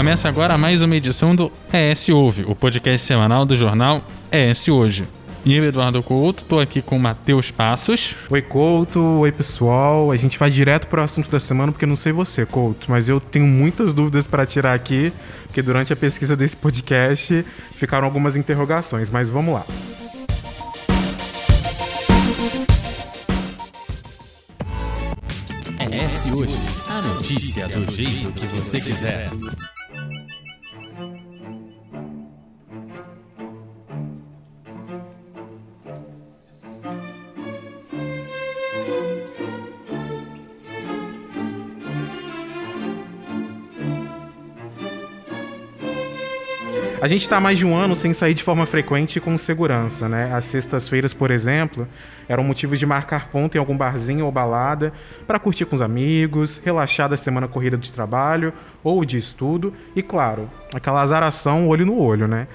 Começa agora mais uma edição do ES Ouve, o podcast semanal do jornal ES Hoje. E eu, Eduardo Couto, tô aqui com o Matheus Passos. Oi, Couto. Oi, pessoal. A gente vai direto pro assunto da semana, porque não sei você, Couto, mas eu tenho muitas dúvidas para tirar aqui, porque durante a pesquisa desse podcast ficaram algumas interrogações, mas vamos lá. ES Hoje, a notícia do jeito que você quiser. A gente está mais de um ano sem sair de forma frequente e com segurança, né? As sextas-feiras, por exemplo, eram motivos de marcar ponto em algum barzinho ou balada para curtir com os amigos, relaxar da semana corrida de trabalho ou de estudo e, claro, aquela azaração olho no olho, né?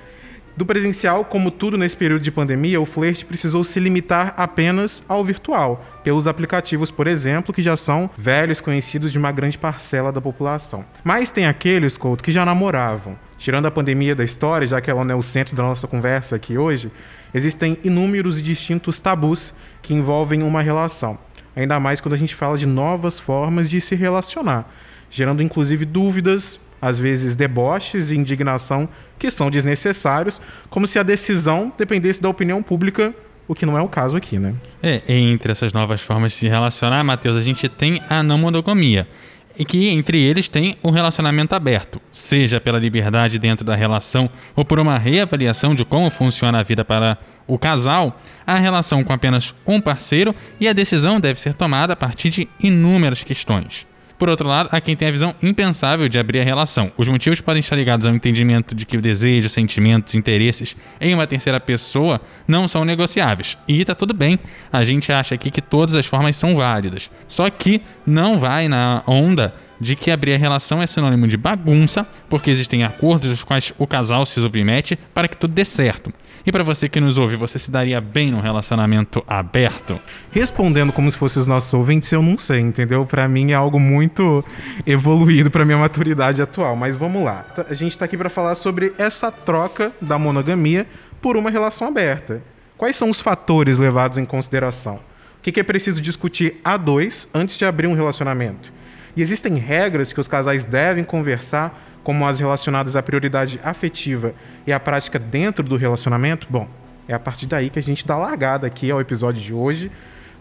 Do presencial, como tudo nesse período de pandemia, o flerte precisou se limitar apenas ao virtual, pelos aplicativos, por exemplo, que já são velhos conhecidos de uma grande parcela da população. Mas tem aqueles, Couto, que já namoravam, Tirando a pandemia da história, já que ela não é o centro da nossa conversa aqui hoje, existem inúmeros e distintos tabus que envolvem uma relação. Ainda mais quando a gente fala de novas formas de se relacionar, gerando inclusive dúvidas, às vezes deboches e indignação que são desnecessários, como se a decisão dependesse da opinião pública o que não é o caso aqui, né? É, entre essas novas formas de se relacionar, Matheus, a gente tem a não monogamia e que entre eles tem um relacionamento aberto, seja pela liberdade dentro da relação ou por uma reavaliação de como funciona a vida para o casal, a relação com apenas um parceiro e a decisão deve ser tomada a partir de inúmeras questões. Por outro lado, há quem tem a visão impensável de abrir a relação. Os motivos podem estar ligados ao entendimento de que o desejo, sentimentos, interesses em uma terceira pessoa não são negociáveis. E tá tudo bem, a gente acha aqui que todas as formas são válidas. Só que não vai na onda de que abrir a relação é sinônimo de bagunça, porque existem acordos dos quais o casal se submete para que tudo dê certo. E para você que nos ouve, você se daria bem num relacionamento aberto? Respondendo como se fossem os nossos ouvintes, eu não sei, entendeu? Para mim é algo muito evoluído para minha maturidade atual, mas vamos lá. A gente tá aqui para falar sobre essa troca da monogamia por uma relação aberta. Quais são os fatores levados em consideração? O que é preciso discutir a dois antes de abrir um relacionamento? E existem regras que os casais devem conversar, como as relacionadas à prioridade afetiva e à prática dentro do relacionamento? Bom, é a partir daí que a gente dá largada aqui ao episódio de hoje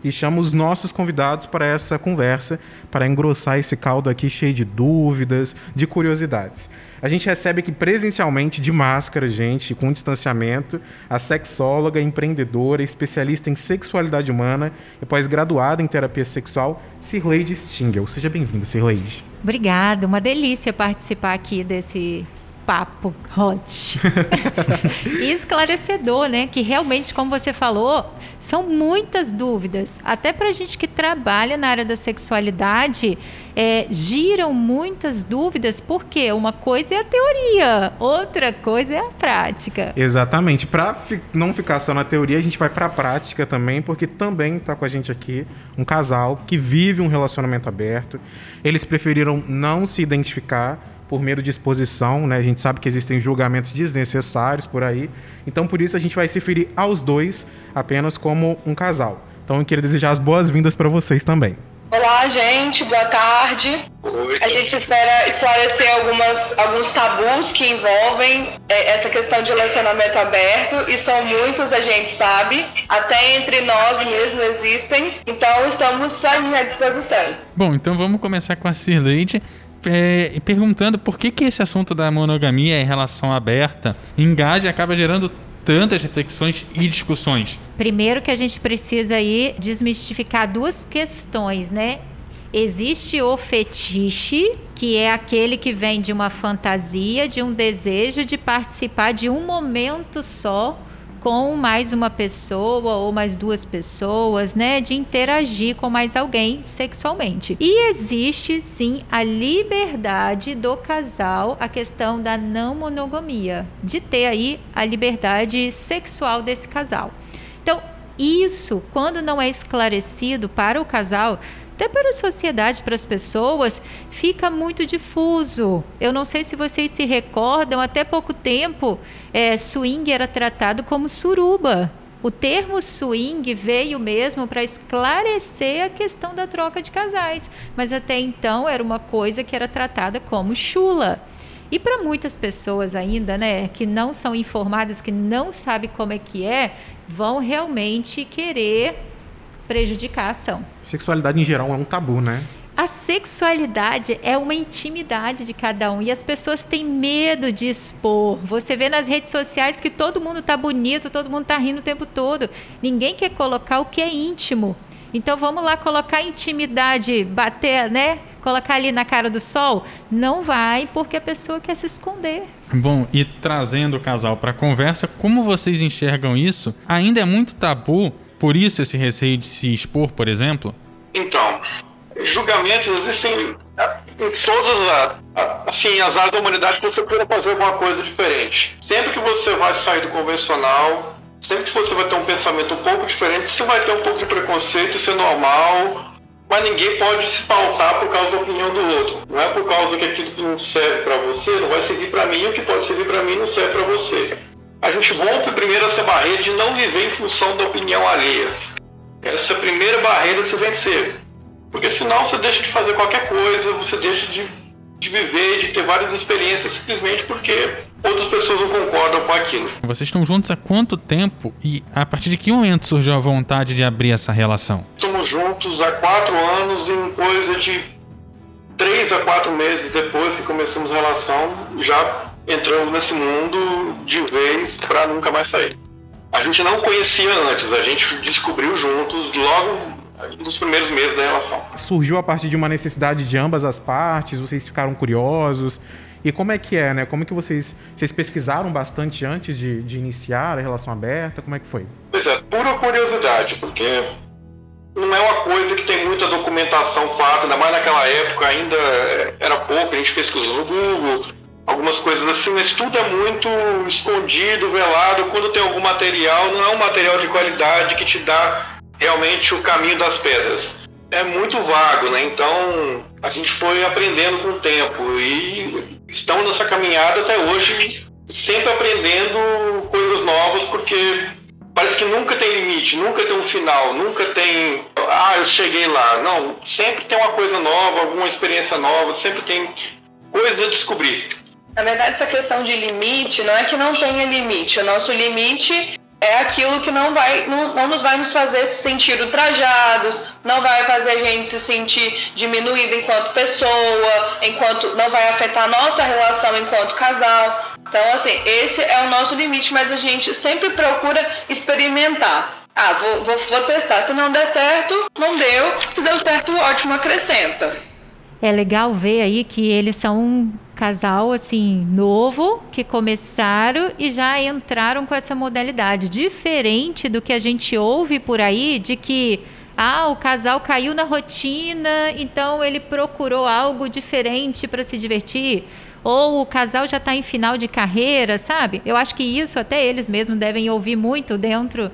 e chama os nossos convidados para essa conversa, para engrossar esse caldo aqui cheio de dúvidas, de curiosidades. A gente recebe aqui presencialmente, de máscara, gente, com distanciamento, a sexóloga, empreendedora, especialista em sexualidade humana e pós-graduada em terapia sexual, Cirleide Stingel. Seja bem-vinda, Cirleide. Obrigada, uma delícia participar aqui desse papo hot e esclarecedor, né? Que realmente, como você falou, são muitas dúvidas. Até para a gente que trabalha na área da sexualidade, é, giram muitas dúvidas, porque uma coisa é a teoria, outra coisa é a prática. Exatamente. Para fi não ficar só na teoria, a gente vai para a prática também, porque também está com a gente aqui um casal que vive um relacionamento aberto. Eles preferiram não se identificar por medo de exposição, né? A gente sabe que existem julgamentos desnecessários por aí. Então, por isso, a gente vai se referir aos dois apenas como um casal. Então, eu queria desejar as boas-vindas para vocês também. Olá, gente, boa tarde. Oi. A gente espera esclarecer algumas, alguns tabus que envolvem é, essa questão de relacionamento aberto, e são muitos, a gente sabe, até entre nós mesmo existem, então estamos à disposição. Bom, então vamos começar com a Cirleide é, perguntando por que, que esse assunto da monogamia em relação aberta engaja e acaba gerando tantas reflexões e discussões? Primeiro que a gente precisa aí desmistificar duas questões, né? Existe o fetiche, que é aquele que vem de uma fantasia, de um desejo de participar de um momento só com mais uma pessoa ou mais duas pessoas, né, de interagir com mais alguém sexualmente. E existe sim a liberdade do casal, a questão da não monogamia, de ter aí a liberdade sexual desse casal. Então, isso, quando não é esclarecido para o casal, até para a sociedade, para as pessoas, fica muito difuso. Eu não sei se vocês se recordam, até pouco tempo, é, swing era tratado como suruba. O termo swing veio mesmo para esclarecer a questão da troca de casais, mas até então era uma coisa que era tratada como chula. E para muitas pessoas ainda, né, que não são informadas, que não sabem como é que é, vão realmente querer prejudicar a ação. Sexualidade em geral é um tabu, né? A sexualidade é uma intimidade de cada um e as pessoas têm medo de expor. Você vê nas redes sociais que todo mundo tá bonito, todo mundo tá rindo o tempo todo. Ninguém quer colocar o que é íntimo. Então vamos lá colocar intimidade, bater, né? Colocar ali na cara do sol? Não vai, porque a pessoa quer se esconder. Bom, e trazendo o casal para a conversa, como vocês enxergam isso? Ainda é muito tabu, por isso esse receio de se expor, por exemplo? Então, julgamentos existem em todas as, assim, as áreas da humanidade que você queira fazer alguma coisa diferente. Sempre que você vai sair do convencional, sempre que você vai ter um pensamento um pouco diferente, você vai ter um pouco de preconceito, isso é normal, mas ninguém pode se pautar por causa da opinião do outro. Não é por causa que aquilo que não serve para você não vai servir para mim, o que pode servir para mim não serve para você. A gente rompe primeiro essa barreira de não viver em função da opinião alheia. Essa é a primeira barreira se vencer. Porque senão você deixa de fazer qualquer coisa, você deixa de, de viver, de ter várias experiências simplesmente porque outras pessoas não concordam com aquilo. Vocês estão juntos há quanto tempo e a partir de que momento surgiu a vontade de abrir essa relação? Estamos juntos há quatro anos em coisa de três a quatro meses depois que começamos a relação, já entramos nesse mundo de vez para nunca mais sair. A gente não conhecia antes, a gente descobriu juntos logo nos primeiros meses da relação. Surgiu a partir de uma necessidade de ambas as partes, vocês ficaram curiosos. E como é que é, né? Como é que vocês, vocês pesquisaram bastante antes de, de iniciar a relação aberta? Como é que foi? Pois é, pura curiosidade, porque não é uma coisa que tem muita documentação fato, ainda mais naquela época ainda era pouco, a gente pesquisou no Google, algumas coisas assim, mas tudo é muito escondido, velado. Quando tem algum material, não é um material de qualidade que te dá realmente o caminho das pedras. É muito vago, né? Então a gente foi aprendendo com o tempo e estamos nessa caminhada até hoje, sempre aprendendo coisas novas, porque parece que nunca tem limite, nunca tem um final, nunca tem, ah, eu cheguei lá. Não, sempre tem uma coisa nova, alguma experiência nova, sempre tem coisas a descobrir. Na verdade, essa questão de limite não é que não tenha limite. O nosso limite é aquilo que não vai não, não nos vai nos fazer se sentir ultrajados, não vai fazer a gente se sentir diminuído enquanto pessoa, enquanto não vai afetar a nossa relação enquanto casal. Então, assim, esse é o nosso limite, mas a gente sempre procura experimentar. Ah, vou, vou, vou testar. Se não der certo, não deu. Se deu certo, ótimo, acrescenta. É legal ver aí que eles são casal assim novo que começaram e já entraram com essa modalidade diferente do que a gente ouve por aí de que ah, o casal caiu na rotina, então ele procurou algo diferente para se divertir. Ou o casal já está em final de carreira, sabe? Eu acho que isso até eles mesmos devem ouvir muito dentro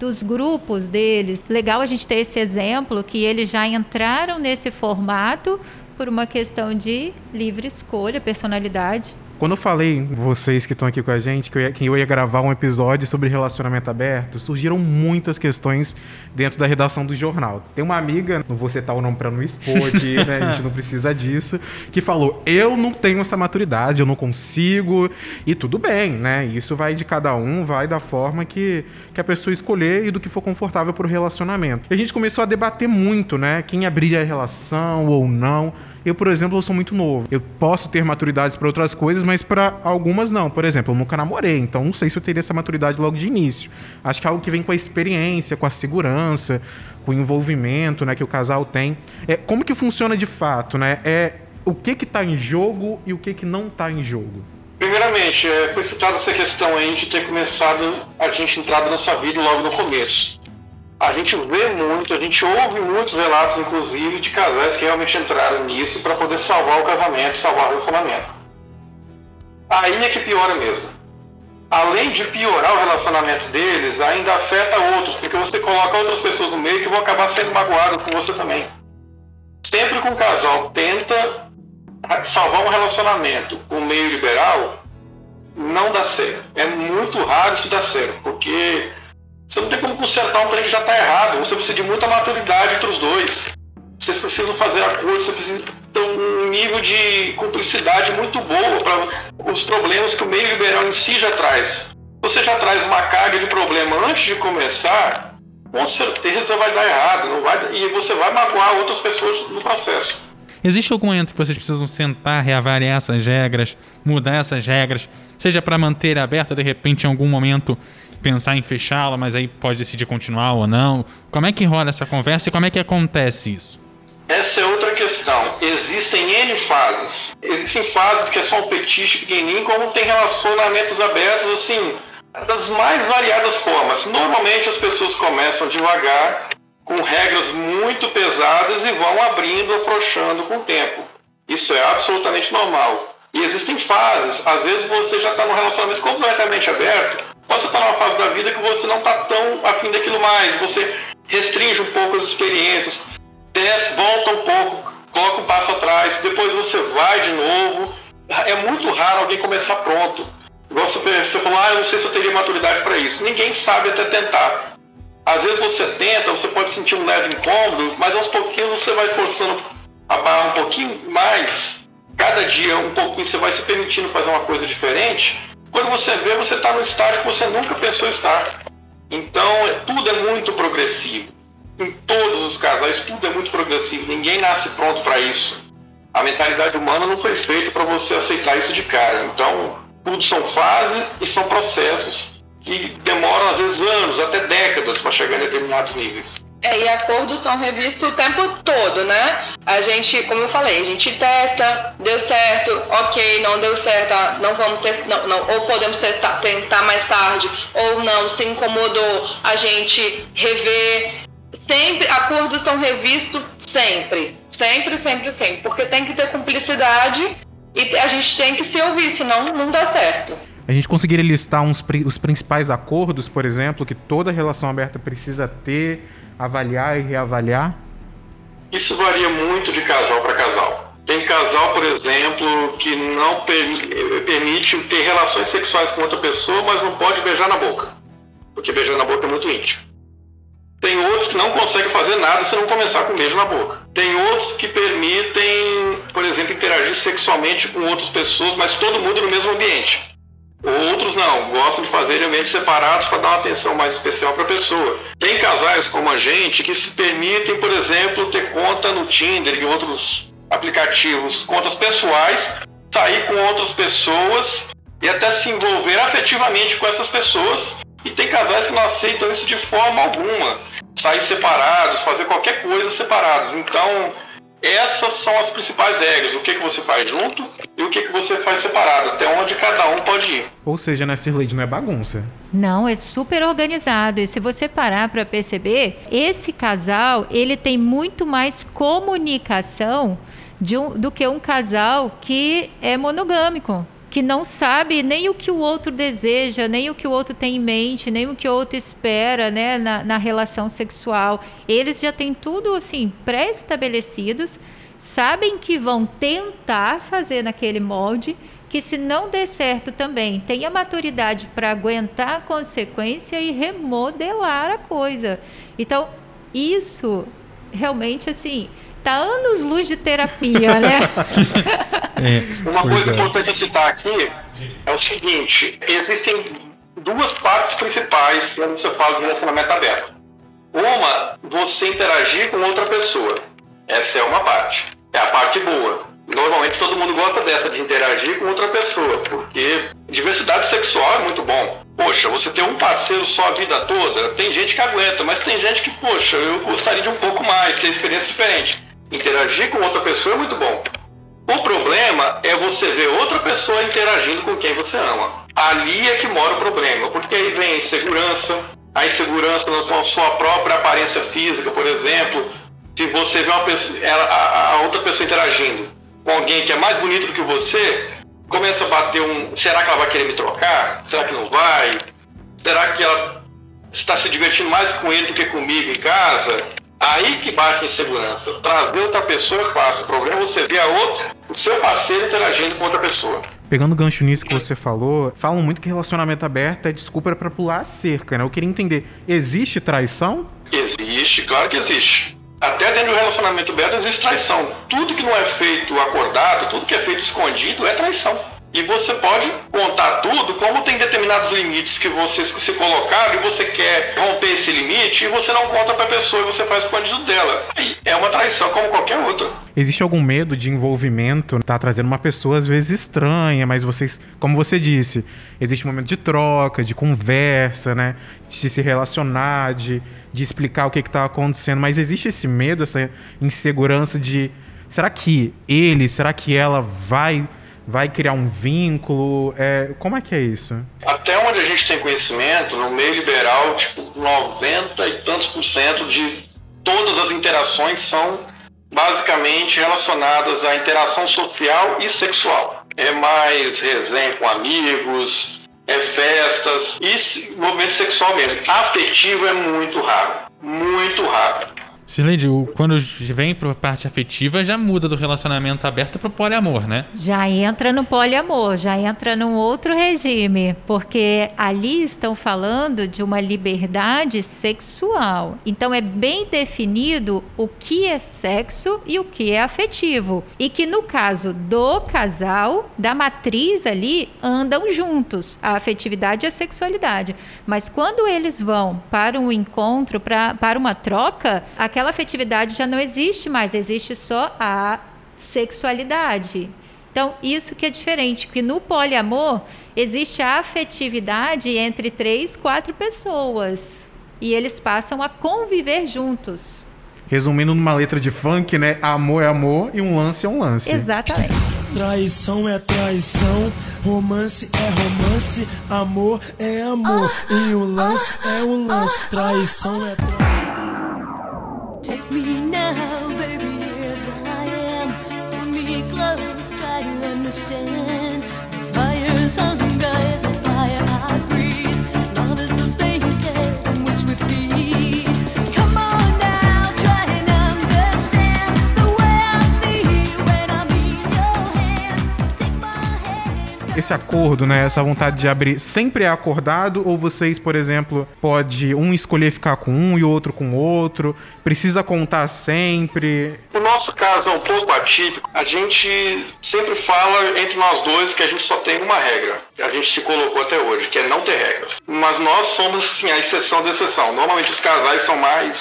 dos grupos deles. Legal a gente ter esse exemplo que eles já entraram nesse formato por uma questão de livre escolha, personalidade. Quando eu falei, vocês que estão aqui com a gente, que eu, ia, que eu ia gravar um episódio sobre relacionamento aberto, surgiram muitas questões dentro da redação do jornal. Tem uma amiga, não vou citar o nome para não expor aqui, né? A gente não precisa disso, que falou: eu não tenho essa maturidade, eu não consigo. E tudo bem, né? Isso vai de cada um, vai da forma que, que a pessoa escolher e do que for confortável para o relacionamento. E a gente começou a debater muito, né? Quem abriria a relação ou não. Eu, por exemplo, eu sou muito novo. Eu posso ter maturidades para outras coisas, mas para algumas não. Por exemplo, eu nunca namorei, então não sei se eu teria essa maturidade logo de início. Acho que é algo que vem com a experiência, com a segurança, com o envolvimento, né, que o casal tem. É como que funciona de fato, né? É o que que tá em jogo e o que que não está em jogo. Primeiramente, é, foi citada essa questão aí de ter começado a gente entrar na nossa vida logo no começo a gente vê muito, a gente ouve muitos relatos, inclusive, de casais que realmente entraram nisso para poder salvar o casamento, salvar o relacionamento. Aí é que piora mesmo. Além de piorar o relacionamento deles, ainda afeta outros, porque você coloca outras pessoas no meio que vão acabar sendo magoadas com você também. sempre que um casal tenta salvar um relacionamento com meio liberal, não dá certo. É muito raro isso dar certo, porque você não tem como consertar um trem que já está errado. Você precisa de muita maturidade entre os dois. Vocês precisam fazer acordo, você precisa ter um nível de cumplicidade muito boa para os problemas que o meio liberal em si já traz. Você já traz uma carga de problema antes de começar, com certeza vai dar errado, não vai, e você vai magoar outras pessoas no processo. Existe algum momento que vocês precisam sentar, reavaliar essas regras, mudar essas regras, seja para manter aberta, de repente, em algum momento pensar em fechá-la, mas aí pode decidir continuar ou não? Como é que rola essa conversa e como é que acontece isso? Essa é outra questão. Existem N fases. Existem fases que é só um petiche pequenininho, como tem relacionamentos abertos, assim, das mais variadas formas. Normalmente as pessoas começam devagar, com regras muito pesadas e vão abrindo, afrouxando com o tempo. Isso é absolutamente normal. E existem fases. Às vezes você já está num relacionamento completamente aberto, você está numa fase da vida que você não está tão afim daquilo mais. Você restringe um pouco as experiências, desce, volta um pouco, coloca um passo atrás, depois você vai de novo. É muito raro alguém começar pronto. Igual você, você falou, ah, eu não sei se eu teria maturidade para isso. Ninguém sabe até tentar. Às vezes você tenta, você pode sentir um leve incômodo, mas aos pouquinhos você vai forçando a barra um pouquinho mais. Cada dia um pouquinho você vai se permitindo fazer uma coisa diferente. Quando você vê, você está no estágio que você nunca pensou estar. Então, tudo é muito progressivo. Em todos os casais, tudo é muito progressivo. Ninguém nasce pronto para isso. A mentalidade humana não foi feita para você aceitar isso de cara. Então, tudo são fases e são processos que demoram às vezes anos, até décadas para chegar em determinados níveis. É, e acordos são revistos o tempo todo, né? A gente, como eu falei, a gente testa, deu certo, ok, não deu certo, ah, não vamos testar, não, não, ou podemos testar, tentar mais tarde, ou não, se incomodou, a gente rever. Sempre, acordos são revistos sempre, sempre, sempre, sempre, porque tem que ter cumplicidade e a gente tem que se ouvir, senão não dá certo. A gente conseguiria listar uns, os principais acordos, por exemplo, que toda relação aberta precisa ter, avaliar e reavaliar? Isso varia muito de casal para casal. Tem casal, por exemplo, que não permite ter relações sexuais com outra pessoa, mas não pode beijar na boca, porque beijar na boca é muito íntimo. Tem outros que não conseguem fazer nada se não começar com um beijo na boca. Tem outros que permitem, por exemplo, interagir sexualmente com outras pessoas, mas todo mundo no mesmo ambiente. Outros não, gostam de fazer ambientes separados para dar uma atenção mais especial para a pessoa. Tem casais como a gente que se permitem, por exemplo, ter conta no Tinder e outros aplicativos, contas pessoais, sair com outras pessoas e até se envolver afetivamente com essas pessoas. E tem casais que não aceitam isso de forma alguma sair separados, fazer qualquer coisa separados. Então, essas são as principais regras. O que, que você faz junto e o que, que você faz separado. Até onde cada um pode ir. Ou seja, né, Sirleide, não é bagunça. Não, é super organizado. E se você parar para perceber, esse casal, ele tem muito mais comunicação um, do que um casal que é monogâmico que não sabe nem o que o outro deseja, nem o que o outro tem em mente, nem o que o outro espera né, na, na relação sexual. Eles já têm tudo assim pré-estabelecidos, sabem que vão tentar fazer naquele molde, que se não der certo também tem a maturidade para aguentar a consequência e remodelar a coisa. Então, isso realmente assim tá anos luz de terapia, né? é, Uma coisa é. importante a citar aqui é o seguinte: existem duas partes principais quando você fala de relacionamento aberto. Uma, você interagir com outra pessoa. Essa é uma parte. É a parte boa. Normalmente todo mundo gosta dessa, de interagir com outra pessoa, porque diversidade sexual é muito bom. Poxa, você ter um parceiro só a vida toda, tem gente que aguenta, mas tem gente que, poxa, eu gostaria de um pouco mais, ter experiência diferente interagir com outra pessoa é muito bom. O problema é você ver outra pessoa interagindo com quem você ama. Ali é que mora o problema, porque aí vem a insegurança, a insegurança na sua própria aparência física, por exemplo. Se você vê uma pessoa, ela, a, a, outra pessoa interagindo com alguém que é mais bonito do que você, começa a bater um. Será que ela vai querer me trocar? Será que não vai? Será que ela está se divertindo mais com ele do que comigo em casa? Aí que bate a insegurança. Trazer outra pessoa é fácil. O problema é você ver a outra, o seu parceiro interagindo com outra pessoa. Pegando o gancho nisso que você falou, falam muito que relacionamento aberto é desculpa para pular a cerca, né? Eu queria entender, existe traição? Existe, claro que existe. Até dentro do relacionamento aberto existe traição. Tudo que não é feito acordado, tudo que é feito escondido é traição. E você pode contar tudo, como tem determinados limites que você se colocar e você quer romper esse limite e você não conta para a pessoa e você faz escondido dela. E é uma traição como qualquer outra. Existe algum medo de envolvimento? Tá trazendo uma pessoa às vezes estranha, mas vocês, como você disse, existe um momento de troca, de conversa, né? De se relacionar, de, de explicar o que está acontecendo. Mas existe esse medo, essa insegurança de será que ele, será que ela vai vai criar um vínculo? É, como é que é isso? Até onde a gente tem conhecimento, no meio liberal, tipo, 90 e tantos por cento de todas as interações são basicamente relacionadas à interação social e sexual. É mais resenha com amigos, é festas e movimento sexual mesmo. Afetivo é muito raro, muito raro. Sileide, quando vem para parte afetiva, já muda do relacionamento aberto para o poliamor, né? Já entra no poliamor, já entra num outro regime, porque ali estão falando de uma liberdade sexual. Então é bem definido o que é sexo e o que é afetivo. E que no caso do casal, da matriz ali, andam juntos, a afetividade e a sexualidade. Mas quando eles vão para um encontro, pra, para uma troca, aquela aquela afetividade já não existe mais, existe só a sexualidade. Então, isso que é diferente, que no poliamor existe a afetividade entre três, quatro pessoas. E eles passam a conviver juntos. Resumindo numa letra de funk, né? Amor é amor e um lance é um lance. Exatamente. Traição é traição, romance é romance, amor é amor ah, e o lance ah, é o lance. Ah, traição é traição. Take me Esse acordo, né? Essa vontade de abrir sempre é acordado ou vocês, por exemplo, pode um escolher ficar com um e outro com outro? Precisa contar sempre? O nosso caso é um pouco atípico. A gente sempre fala entre nós dois que a gente só tem uma regra. A gente se colocou até hoje, que é não ter regras. Mas nós somos, assim, a exceção da exceção. Normalmente os casais são mais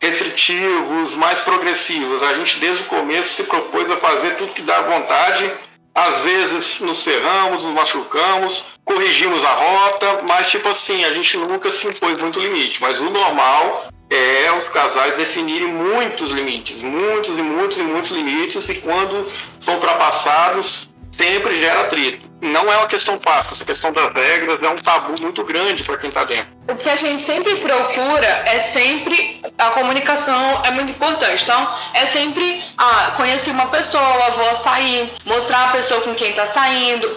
restritivos, mais progressivos. A gente desde o começo se propôs a fazer tudo que dá vontade. Às vezes nos ferramos, nos machucamos, corrigimos a rota, mas tipo assim, a gente nunca se impôs muito limite. Mas o normal é os casais definirem muitos limites, muitos e muitos e muitos limites, e quando são ultrapassados, sempre gera atrito. Não é uma questão fácil, essa questão das regras é um tabu muito grande para quem está dentro. O que a gente sempre procura é sempre a comunicação é muito importante. Então, é sempre ah, conhecer uma pessoa, vou sair, mostrar a pessoa com quem está saindo,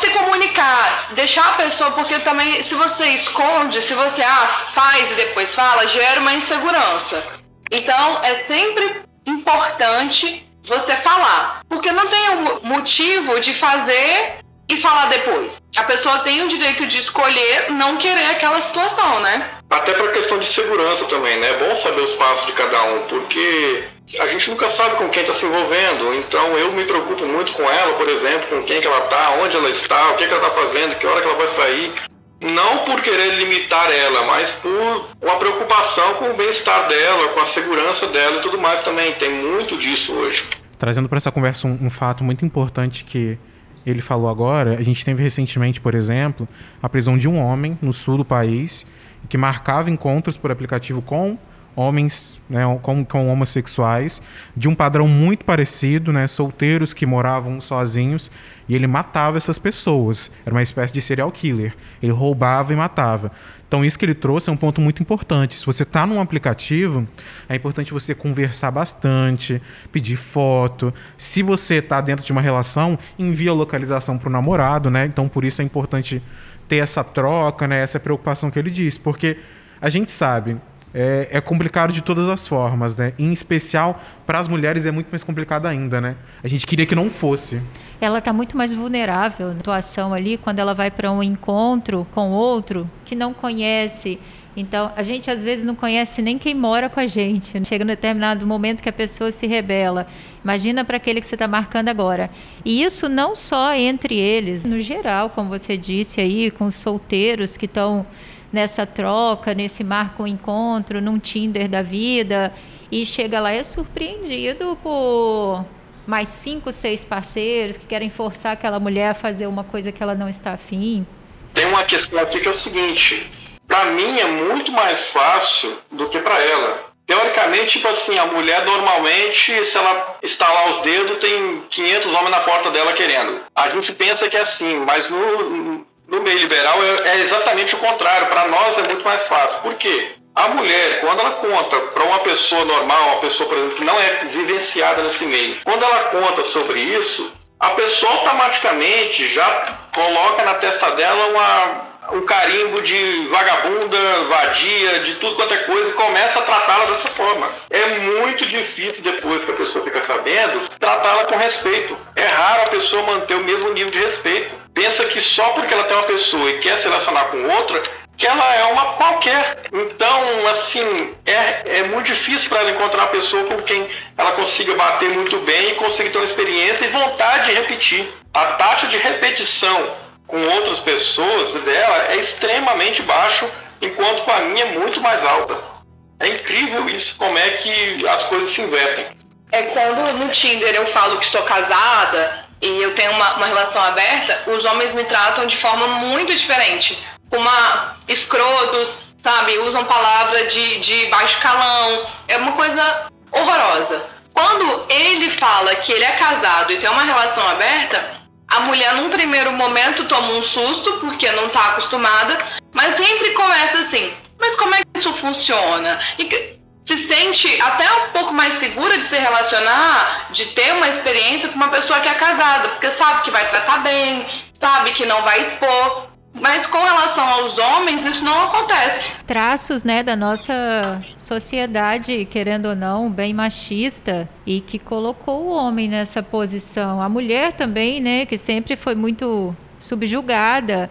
se comunicar, deixar a pessoa, porque também se você esconde, se você ah, faz e depois fala, gera uma insegurança. Então, é sempre importante você falar. Porque não tem um motivo de fazer e falar depois. A pessoa tem o direito de escolher não querer aquela situação, né? Até para questão de segurança também, né? É bom saber os passos de cada um, porque a gente nunca sabe com quem está se envolvendo. Então eu me preocupo muito com ela, por exemplo, com quem que ela está, onde ela está, o que, que ela está fazendo, que hora que ela vai sair. Não por querer limitar ela, mas por uma preocupação com o bem-estar dela, com a segurança dela e tudo mais também. Tem muito disso hoje trazendo para essa conversa um, um, fato muito importante que ele falou agora, a gente teve recentemente, por exemplo, a prisão de um homem no sul do país que marcava encontros por aplicativo com homens né, com, com homossexuais de um padrão muito parecido, né, solteiros que moravam sozinhos e ele matava essas pessoas. Era uma espécie de serial killer. Ele roubava e matava. Então, isso que ele trouxe é um ponto muito importante. Se você está num aplicativo, é importante você conversar bastante, pedir foto. Se você está dentro de uma relação, envia a localização para o namorado, né? Então, por isso é importante ter essa troca, né? Essa preocupação que ele disse. Porque a gente sabe, é, é complicado de todas as formas, né? Em especial, para as mulheres é muito mais complicado ainda, né? A gente queria que não fosse. Ela está muito mais vulnerável na situação ali quando ela vai para um encontro com outro que não conhece. Então, a gente às vezes não conhece nem quem mora com a gente. Chega um determinado momento que a pessoa se rebela. Imagina para aquele que você está marcando agora. E isso não só entre eles, no geral, como você disse aí, com os solteiros que estão nessa troca, nesse marco encontro, num Tinder da vida, e chega lá e é surpreendido por mais cinco, seis parceiros que querem forçar aquela mulher a fazer uma coisa que ela não está afim. Tem uma questão aqui que é o seguinte: para mim é muito mais fácil do que para ela. Teoricamente, tipo assim, a mulher normalmente, se ela estalar os dedos, tem 500 homens na porta dela querendo. A gente pensa que é assim, mas no, no meio liberal é, é exatamente o contrário. Para nós é muito mais fácil. Por quê? A mulher, quando ela conta para uma pessoa normal, uma pessoa, por exemplo, que não é vivenciada nesse meio, quando ela conta sobre isso, a pessoa automaticamente já coloca na testa dela uma, um carimbo de vagabunda, vadia, de tudo quanto é coisa e começa a tratá-la dessa forma. É muito difícil, depois que a pessoa fica sabendo, tratá-la com respeito. É raro a pessoa manter o mesmo nível de respeito pensa que só porque ela tem uma pessoa e quer se relacionar com outra, que ela é uma qualquer. Então, assim, é, é muito difícil para ela encontrar uma pessoa com quem ela consiga bater muito bem consiga ter uma experiência e vontade de repetir. A taxa de repetição com outras pessoas dela é extremamente baixo, enquanto com a minha é muito mais alta. É incrível isso, como é que as coisas se invertem. É quando no Tinder eu falo que sou casada, e eu tenho uma, uma relação aberta, os homens me tratam de forma muito diferente. Uma escrotos, sabe? Usam palavra de, de baixo calão. É uma coisa horrorosa. Quando ele fala que ele é casado e tem uma relação aberta, a mulher num primeiro momento toma um susto porque não está acostumada, mas sempre começa assim: mas como é que isso funciona? E se sente até um pouco mais segura de se relacionar, de ter uma experiência com uma pessoa que é casada, porque sabe que vai tratar bem, sabe que não vai expor. Mas com relação aos homens, isso não acontece. Traços, né, da nossa sociedade, querendo ou não, bem machista e que colocou o homem nessa posição. A mulher também, né, que sempre foi muito subjugada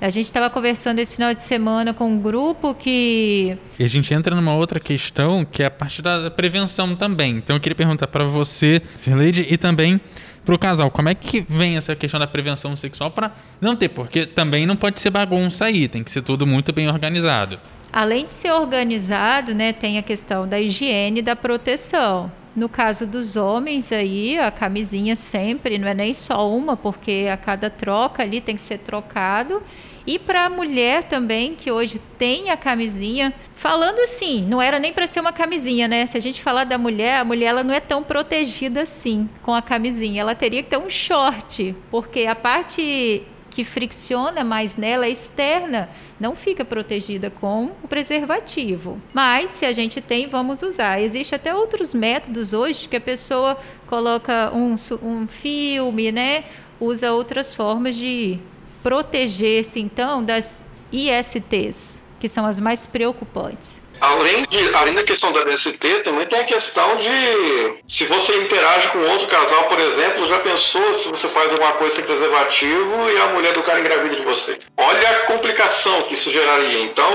a gente estava conversando esse final de semana com um grupo que. E a gente entra numa outra questão que é a parte da prevenção também. Então eu queria perguntar para você, Sirleide, e também para o casal, como é que vem essa questão da prevenção sexual para não ter? Porque também não pode ser bagunça aí, tem que ser tudo muito bem organizado. Além de ser organizado, né, tem a questão da higiene e da proteção. No caso dos homens aí, a camisinha sempre, não é nem só uma, porque a cada troca ali tem que ser trocado. E para a mulher também, que hoje tem a camisinha, falando assim, não era nem para ser uma camisinha, né? Se a gente falar da mulher, a mulher ela não é tão protegida assim com a camisinha. Ela teria que ter um short, porque a parte que fricciona mais nela externa, não fica protegida com o preservativo. Mas se a gente tem, vamos usar. Existe até outros métodos hoje que a pessoa coloca um, um filme, né? Usa outras formas de proteger-se então das ISTs, que são as mais preocupantes. Além, de, além da questão da DST, também tem a questão de se você interage com outro casal, por exemplo, já pensou se você faz alguma coisa sem preservativo e a mulher do cara engravida de você? Olha a complicação que isso geraria. Então,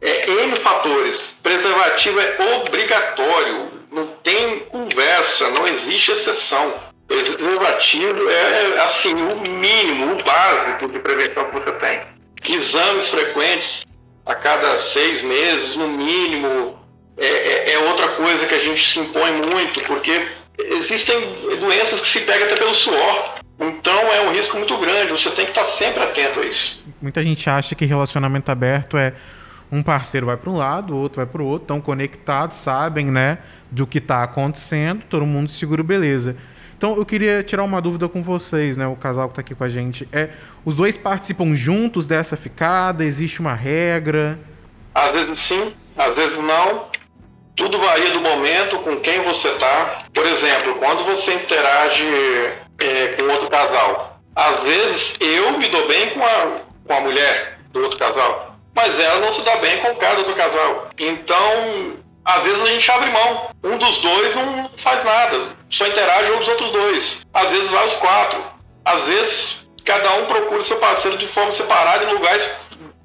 é N fatores. Preservativo é obrigatório, não tem conversa, não existe exceção. Preservativo é, assim, o mínimo, o básico de prevenção que você tem. Exames frequentes, a cada seis meses, no mínimo, é, é, é, outra coisa que a gente se impõe muito, porque existem doenças que se pegam até pelo suor. Então é um risco muito grande, você tem que estar sempre atento a isso. Muita gente acha que relacionamento aberto é um parceiro vai para um lado, o outro vai para o outro, estão conectados, sabem, né, do que está acontecendo, todo mundo seguro, beleza. Então eu queria tirar uma dúvida com vocês, né? O casal que está aqui com a gente. É, os dois participam juntos dessa ficada? Existe uma regra? Às vezes sim, às vezes não. Tudo varia do momento, com quem você está. Por exemplo, quando você interage é, com outro casal, às vezes eu me dou bem com a, com a mulher do outro casal. mas ela não se dá bem com o cara do casal. Então, às vezes a gente abre mão. Um dos dois não faz nada, só interage com os outros dois. Às vezes vai os quatro. Às vezes cada um procura seu parceiro de forma separada em lugares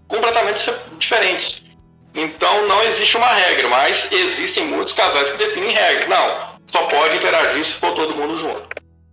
completamente diferentes. Então não existe uma regra, mas existem muitos casais que definem regra. Não, só pode interagir se for todo mundo junto.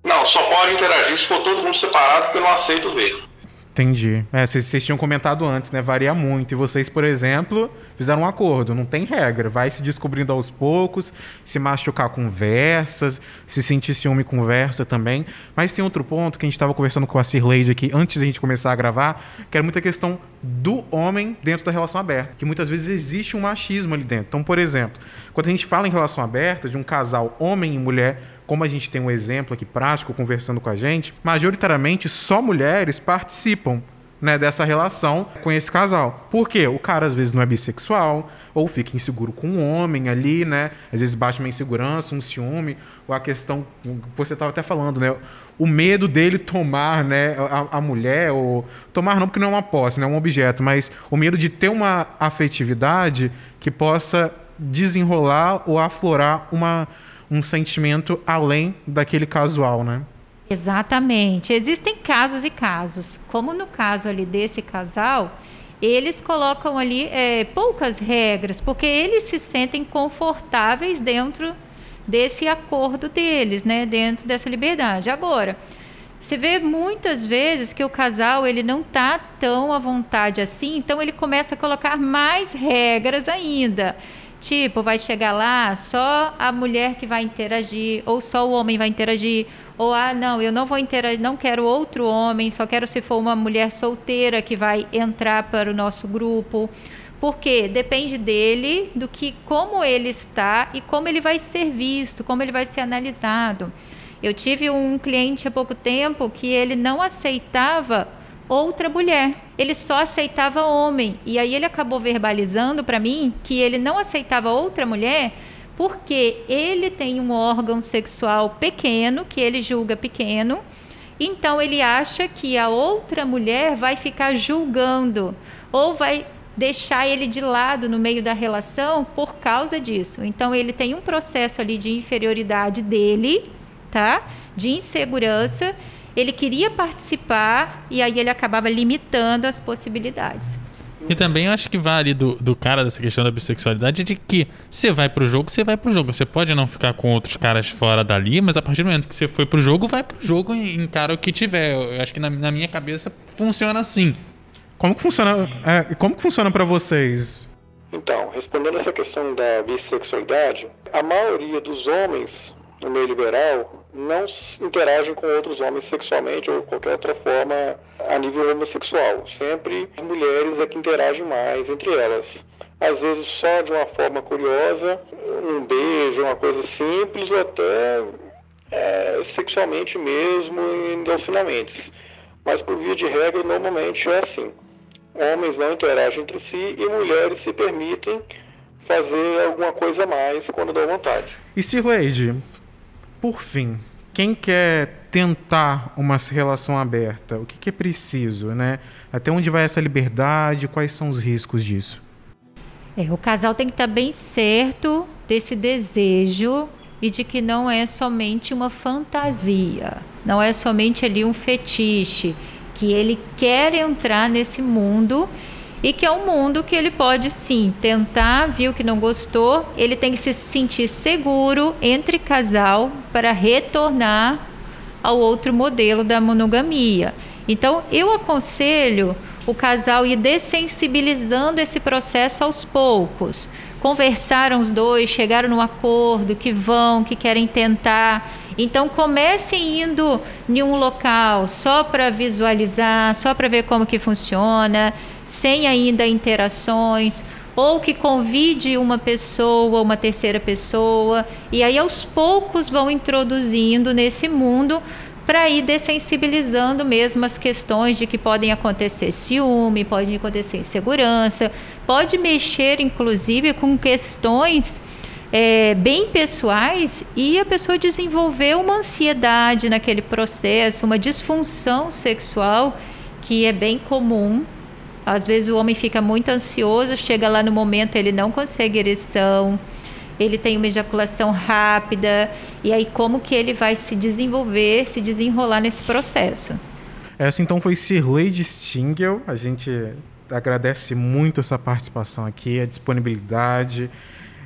Não, só pode interagir se for todo mundo separado, porque eu não aceito ver. Entendi. É, vocês, tinham comentado antes, né? Varia muito. E vocês, por exemplo, fizeram um acordo. Não tem regra. Vai se descobrindo aos poucos. Se machucar, conversas. Se sentir ciúme, conversa também. Mas tem outro ponto que a gente estava conversando com a Sir Lady aqui antes da gente começar a gravar, que era muita questão do homem dentro da relação aberta. Que muitas vezes existe um machismo ali dentro. Então, por exemplo, quando a gente fala em relação aberta, de um casal homem e mulher como a gente tem um exemplo aqui prático conversando com a gente, majoritariamente só mulheres participam né, dessa relação com esse casal. Por quê? O cara às vezes não é bissexual, ou fica inseguro com um homem ali, né? Às vezes bate uma insegurança, um ciúme, ou a questão, você estava até falando, né? O medo dele tomar, né, a, a, mulher, ou tomar não porque não é uma posse, não é um objeto, mas o medo de ter uma afetividade que possa desenrolar ou aflorar uma um sentimento além daquele casual, né? Exatamente. Existem casos e casos. Como no caso ali desse casal, eles colocam ali é, poucas regras, porque eles se sentem confortáveis dentro desse acordo deles, né? Dentro dessa liberdade. Agora, você vê muitas vezes que o casal ele não está tão à vontade assim, então ele começa a colocar mais regras ainda. Tipo, vai chegar lá, só a mulher que vai interagir, ou só o homem vai interagir, ou ah, não, eu não vou interagir, não quero outro homem, só quero se for uma mulher solteira que vai entrar para o nosso grupo. Porque depende dele, do que como ele está e como ele vai ser visto, como ele vai ser analisado. Eu tive um cliente há pouco tempo que ele não aceitava outra mulher. Ele só aceitava homem. E aí ele acabou verbalizando para mim que ele não aceitava outra mulher porque ele tem um órgão sexual pequeno, que ele julga pequeno. Então ele acha que a outra mulher vai ficar julgando ou vai deixar ele de lado no meio da relação por causa disso. Então ele tem um processo ali de inferioridade dele, tá? De insegurança ele queria participar e aí ele acabava limitando as possibilidades. E também eu acho que vale do, do cara dessa questão da bissexualidade de que você vai pro jogo, você vai pro jogo. Você pode não ficar com outros caras fora dali, mas a partir do momento que você foi pro jogo, vai pro jogo e encara o que tiver. Eu acho que na, na minha cabeça funciona assim. Como que funciona, é, como que funciona para vocês? Então, respondendo essa questão da bissexualidade, a maioria dos homens no meio liberal não interagem com outros homens sexualmente ou qualquer outra forma a nível homossexual. Sempre as mulheres é que interagem mais entre elas. Às vezes só de uma forma curiosa, um beijo, uma coisa simples, ou até é, sexualmente mesmo em relacionamentos. Mas por via de regra, normalmente é assim. Homens não interagem entre si e mulheres se permitem fazer alguma coisa a mais quando dão vontade. E Sir Lady, por fim, quem quer tentar uma relação aberta, o que, que é preciso, né? Até onde vai essa liberdade? Quais são os riscos disso? É, o casal tem que estar bem certo desse desejo e de que não é somente uma fantasia, não é somente ali um fetiche, que ele quer entrar nesse mundo e que é um mundo que ele pode sim tentar, viu que não gostou, ele tem que se sentir seguro entre casal para retornar ao outro modelo da monogamia. Então, eu aconselho o casal ir dessensibilizando esse processo aos poucos. Conversaram os dois, chegaram num acordo que vão, que querem tentar. Então comecem indo em um local só para visualizar, só para ver como que funciona sem ainda interações, ou que convide uma pessoa, uma terceira pessoa, e aí aos poucos vão introduzindo nesse mundo para ir dessensibilizando mesmo as questões de que podem acontecer ciúme, pode acontecer insegurança, pode mexer inclusive com questões é, bem pessoais e a pessoa desenvolver uma ansiedade naquele processo, uma disfunção sexual que é bem comum Às vezes o homem fica muito ansioso, chega lá no momento ele não consegue ereção, ele tem uma ejaculação rápida, e aí como que ele vai se desenvolver, se desenrolar nesse processo? Essa então foi Sirley Stingel. A gente agradece muito essa participação aqui, a disponibilidade,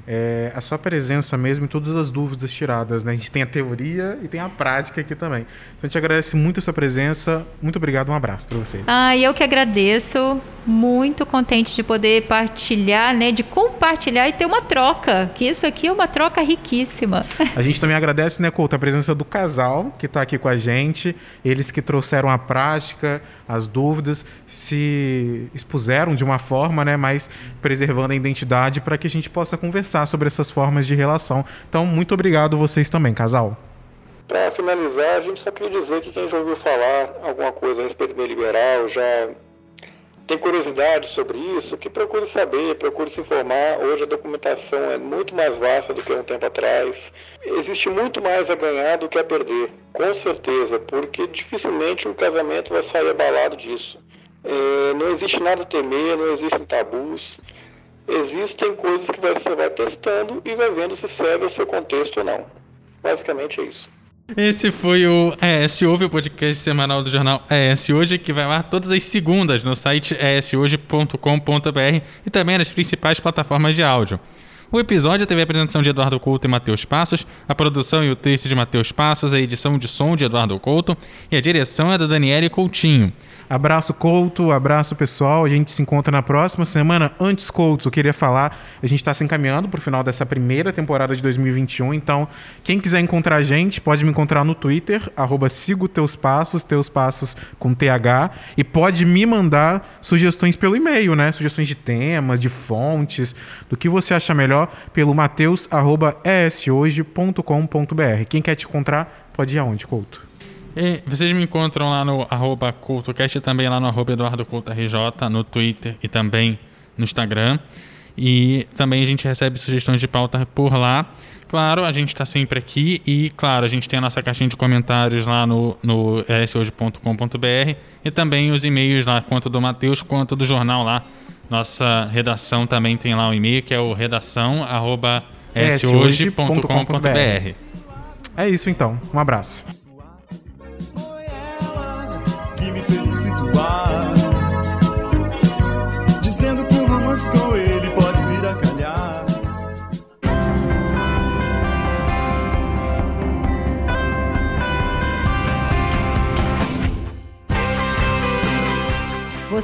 é, a sua presença mesmo e todas as dúvidas tiradas. Né? A gente tem a teoria e tem a prática aqui também. Então a gente agradece muito a sua presença. Muito obrigado, um abraço para você. Ah, eu que agradeço. Muito contente de poder partilhar, né? De compartilhar e ter uma troca. Que isso aqui é uma troca riquíssima. A gente também agradece, né, Couto, a presença do casal que está aqui com a gente. Eles que trouxeram a prática, as dúvidas, se expuseram de uma forma, né, mas preservando a identidade para que a gente possa conversar sobre essas formas de relação. Então, muito obrigado vocês também, casal. Para finalizar, a gente só queria dizer que quem já ouviu falar alguma coisa a respeito do liberal, já tem curiosidade sobre isso, que procure saber, procure se informar. Hoje a documentação é muito mais vasta do que um tempo atrás. Existe muito mais a ganhar do que a perder, com certeza, porque dificilmente um casamento vai sair abalado disso. É, não existe nada a temer, não existem tabus. Existem coisas que você vai testando e vai vendo se serve ao seu contexto ou não. Basicamente é isso. Esse foi o ES Ouve, o podcast semanal do jornal ES Hoje, que vai lá todas as segundas no site eshoje.com.br e também nas principais plataformas de áudio. O episódio teve a apresentação de Eduardo Couto e Matheus Passos, a produção e o texto de Matheus Passos, a edição de som de Eduardo Couto e a direção é da Daniele Coutinho. Abraço, Couto. Abraço, pessoal. A gente se encontra na próxima semana. Antes, Couto, eu queria falar, a gente está se encaminhando para o final dessa primeira temporada de 2021. Então, quem quiser encontrar a gente, pode me encontrar no Twitter, arroba sigo teus passos, teus passos com TH, e pode me mandar sugestões pelo e-mail, né? Sugestões de temas, de fontes, do que você acha melhor, pelo mateus.eshoje.com.br. Quem quer te encontrar, pode ir aonde, Couto? E vocês me encontram lá no arroba CultoCast, também lá no arroba EduardoCultoRJ, no Twitter e também no Instagram. E também a gente recebe sugestões de pauta por lá. Claro, a gente está sempre aqui e, claro, a gente tem a nossa caixinha de comentários lá no, no e também os e-mails lá, quanto do Matheus quanto do jornal lá. Nossa redação também tem lá o e-mail, que é o redação.eshoje.com.br. É isso então. Um abraço.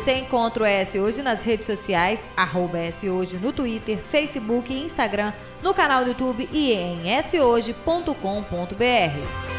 Você encontra o ES Hoje nas redes sociais, arroba ES Hoje no Twitter, Facebook e Instagram, no canal do YouTube e em shoje.com.br.